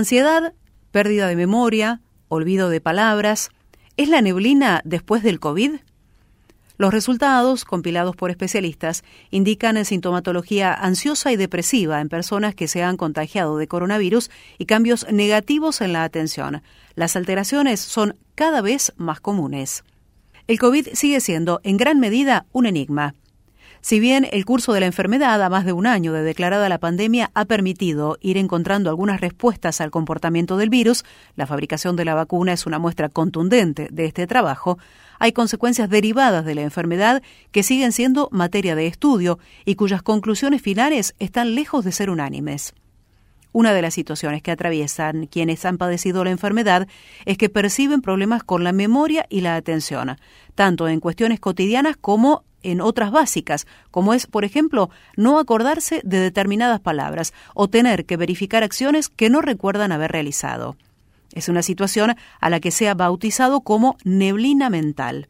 Ansiedad, pérdida de memoria, olvido de palabras. ¿Es la neblina después del COVID? Los resultados, compilados por especialistas, indican sintomatología ansiosa y depresiva en personas que se han contagiado de coronavirus y cambios negativos en la atención. Las alteraciones son cada vez más comunes. El COVID sigue siendo, en gran medida, un enigma. Si bien el curso de la enfermedad a más de un año de declarada la pandemia ha permitido ir encontrando algunas respuestas al comportamiento del virus, la fabricación de la vacuna es una muestra contundente de este trabajo, hay consecuencias derivadas de la enfermedad que siguen siendo materia de estudio y cuyas conclusiones finales están lejos de ser unánimes. Una de las situaciones que atraviesan quienes han padecido la enfermedad es que perciben problemas con la memoria y la atención, tanto en cuestiones cotidianas como en otras básicas, como es, por ejemplo, no acordarse de determinadas palabras o tener que verificar acciones que no recuerdan haber realizado. Es una situación a la que se ha bautizado como neblina mental.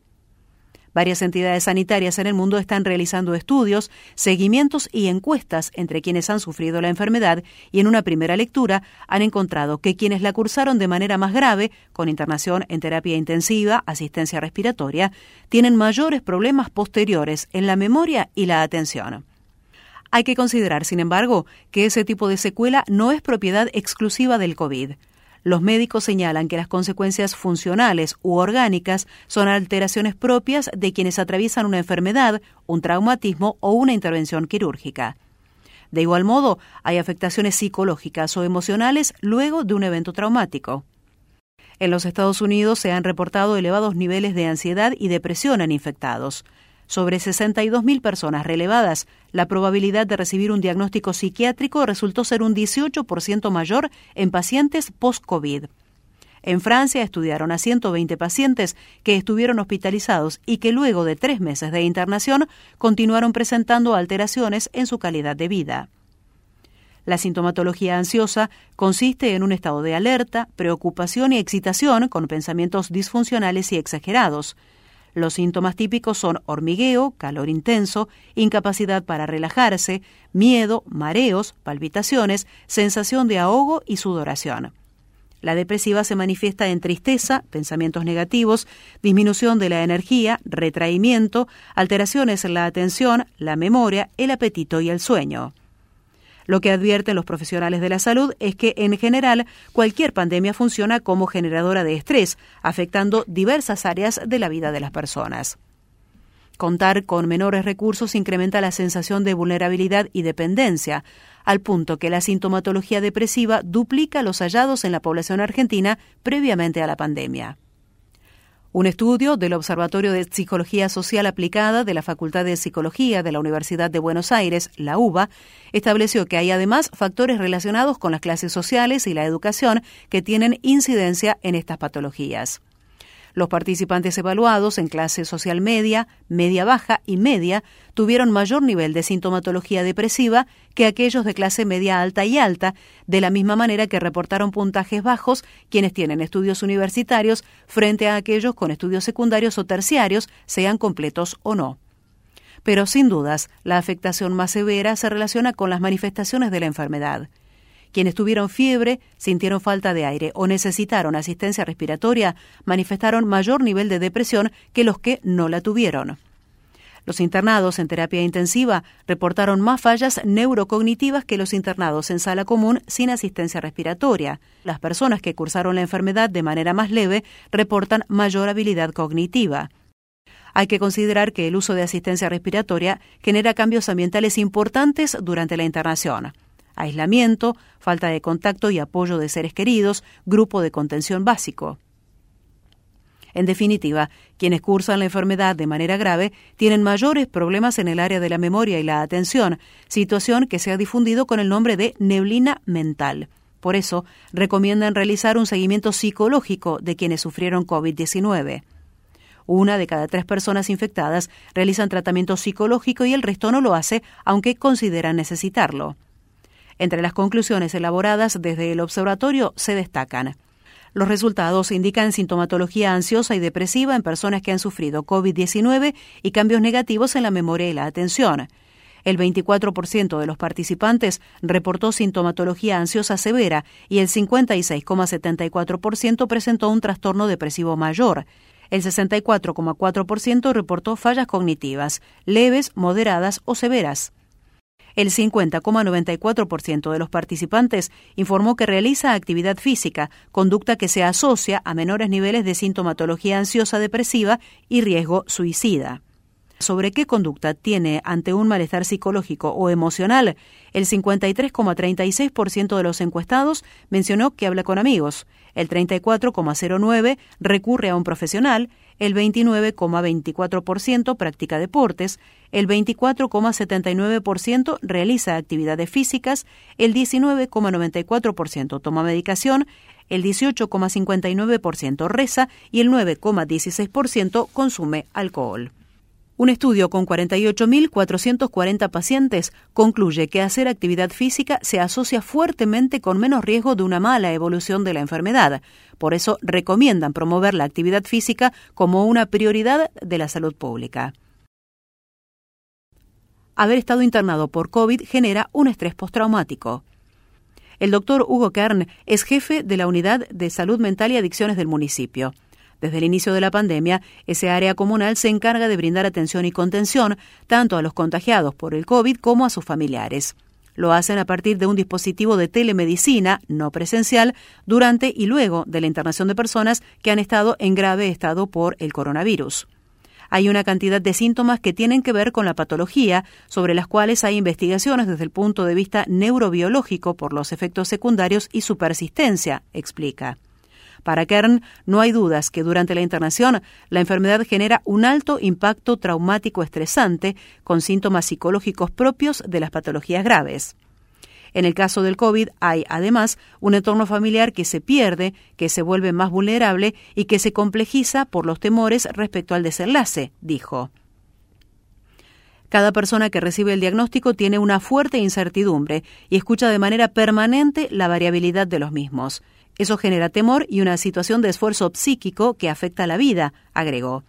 Varias entidades sanitarias en el mundo están realizando estudios, seguimientos y encuestas entre quienes han sufrido la enfermedad y en una primera lectura han encontrado que quienes la cursaron de manera más grave, con internación en terapia intensiva, asistencia respiratoria, tienen mayores problemas posteriores en la memoria y la atención. Hay que considerar, sin embargo, que ese tipo de secuela no es propiedad exclusiva del COVID. Los médicos señalan que las consecuencias funcionales u orgánicas son alteraciones propias de quienes atraviesan una enfermedad, un traumatismo o una intervención quirúrgica. De igual modo, hay afectaciones psicológicas o emocionales luego de un evento traumático. En los Estados Unidos se han reportado elevados niveles de ansiedad y depresión en infectados sobre 62.000 personas relevadas, la probabilidad de recibir un diagnóstico psiquiátrico resultó ser un 18% mayor en pacientes post-COVID. En Francia estudiaron a 120 pacientes que estuvieron hospitalizados y que luego de tres meses de internación continuaron presentando alteraciones en su calidad de vida. La sintomatología ansiosa consiste en un estado de alerta, preocupación y excitación con pensamientos disfuncionales y exagerados, los síntomas típicos son hormigueo, calor intenso, incapacidad para relajarse, miedo, mareos, palpitaciones, sensación de ahogo y sudoración. La depresiva se manifiesta en tristeza, pensamientos negativos, disminución de la energía, retraimiento, alteraciones en la atención, la memoria, el apetito y el sueño. Lo que advierten los profesionales de la salud es que, en general, cualquier pandemia funciona como generadora de estrés, afectando diversas áreas de la vida de las personas. Contar con menores recursos incrementa la sensación de vulnerabilidad y dependencia, al punto que la sintomatología depresiva duplica los hallados en la población argentina previamente a la pandemia. Un estudio del Observatorio de Psicología Social Aplicada de la Facultad de Psicología de la Universidad de Buenos Aires, la UBA, estableció que hay además factores relacionados con las clases sociales y la educación que tienen incidencia en estas patologías. Los participantes evaluados en clase social media, media baja y media tuvieron mayor nivel de sintomatología depresiva que aquellos de clase media alta y alta, de la misma manera que reportaron puntajes bajos quienes tienen estudios universitarios frente a aquellos con estudios secundarios o terciarios, sean completos o no. Pero sin dudas, la afectación más severa se relaciona con las manifestaciones de la enfermedad. Quienes tuvieron fiebre, sintieron falta de aire o necesitaron asistencia respiratoria manifestaron mayor nivel de depresión que los que no la tuvieron. Los internados en terapia intensiva reportaron más fallas neurocognitivas que los internados en sala común sin asistencia respiratoria. Las personas que cursaron la enfermedad de manera más leve reportan mayor habilidad cognitiva. Hay que considerar que el uso de asistencia respiratoria genera cambios ambientales importantes durante la internación aislamiento, falta de contacto y apoyo de seres queridos, grupo de contención básico. En definitiva, quienes cursan la enfermedad de manera grave tienen mayores problemas en el área de la memoria y la atención, situación que se ha difundido con el nombre de neblina mental. Por eso, recomiendan realizar un seguimiento psicológico de quienes sufrieron COVID-19. Una de cada tres personas infectadas realizan tratamiento psicológico y el resto no lo hace, aunque consideran necesitarlo. Entre las conclusiones elaboradas desde el observatorio se destacan. Los resultados indican sintomatología ansiosa y depresiva en personas que han sufrido COVID-19 y cambios negativos en la memoria y la atención. El 24% de los participantes reportó sintomatología ansiosa severa y el 56,74% presentó un trastorno depresivo mayor. El 64,4% reportó fallas cognitivas, leves, moderadas o severas. El 50,94% de los participantes informó que realiza actividad física, conducta que se asocia a menores niveles de sintomatología ansiosa depresiva y riesgo suicida sobre qué conducta tiene ante un malestar psicológico o emocional, el 53,36% de los encuestados mencionó que habla con amigos, el 34,09% recurre a un profesional, el 29,24% practica deportes, el 24,79% realiza actividades físicas, el 19,94% toma medicación, el 18,59% reza. Y el 9,16% consume alcohol. Un estudio con 48.440 pacientes concluye que hacer actividad física se asocia fuertemente con menos riesgo de una mala evolución de la enfermedad. Por eso recomiendan promover la actividad física como una prioridad de la salud pública. Haber estado internado por COVID genera un estrés postraumático. El doctor Hugo Kern es jefe de la Unidad de Salud Mental y Adicciones del municipio. Desde el inicio de la pandemia, ese área comunal se encarga de brindar atención y contención tanto a los contagiados por el COVID como a sus familiares. Lo hacen a partir de un dispositivo de telemedicina no presencial durante y luego de la internación de personas que han estado en grave estado por el coronavirus. Hay una cantidad de síntomas que tienen que ver con la patología, sobre las cuales hay investigaciones desde el punto de vista neurobiológico por los efectos secundarios y su persistencia, explica. Para Kern, no hay dudas que durante la internación la enfermedad genera un alto impacto traumático estresante con síntomas psicológicos propios de las patologías graves. En el caso del COVID hay, además, un entorno familiar que se pierde, que se vuelve más vulnerable y que se complejiza por los temores respecto al desenlace, dijo. Cada persona que recibe el diagnóstico tiene una fuerte incertidumbre y escucha de manera permanente la variabilidad de los mismos. Eso genera temor y una situación de esfuerzo psíquico que afecta a la vida, agregó.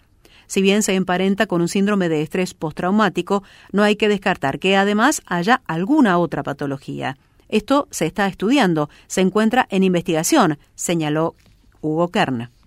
Si bien se emparenta con un síndrome de estrés postraumático, no hay que descartar que además haya alguna otra patología. Esto se está estudiando, se encuentra en investigación, señaló Hugo Kern.